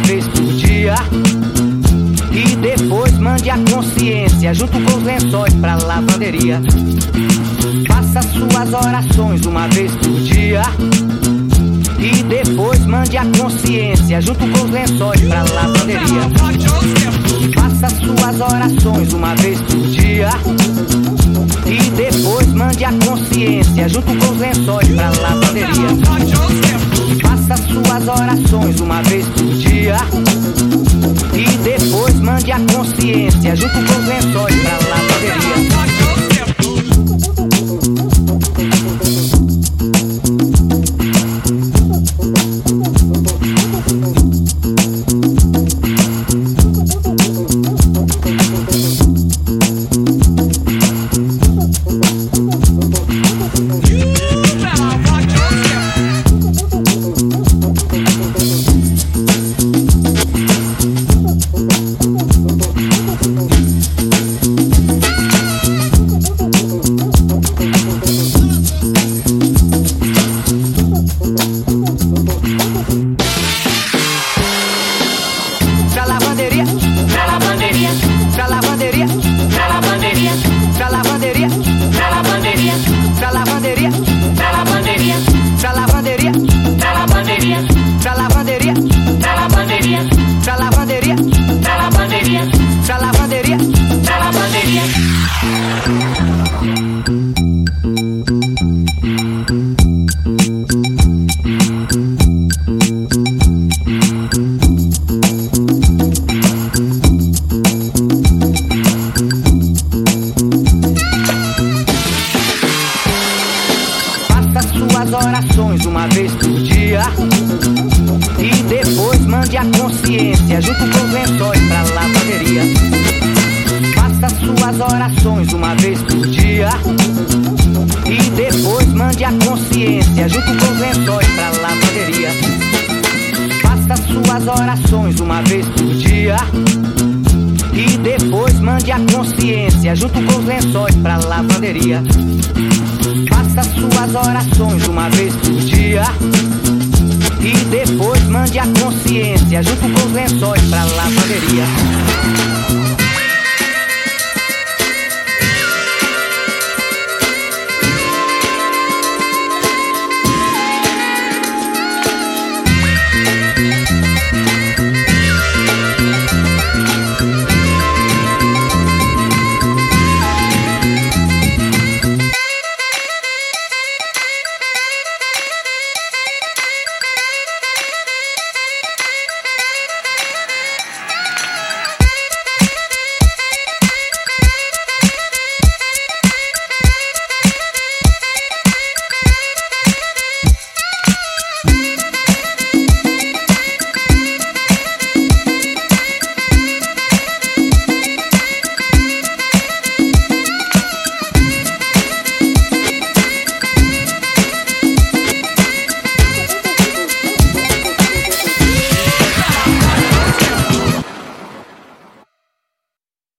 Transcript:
uma vez por dia. E depois mande a consciência junto com os lençóis pra lavanderia. Faça suas orações uma vez por dia. E depois mande a consciência junto com os lençóis pra lavanderia. Faça suas orações uma vez por dia. E depois mande a consciência junto com os lençóis pra lavanderia. Faça suas orações uma vez por dia. E depois mande a consciência junto com os a consciência junto com os lençóis pra lavanderia. Faça suas orações uma vez por dia. E depois mande a consciência junto com os lençóis pra lavanderia. Faça suas orações uma vez por dia. E depois mande a consciência junto com os lençóis pra lavanderia. Faça suas orações uma vez junto com os lençóis pra lavanderia.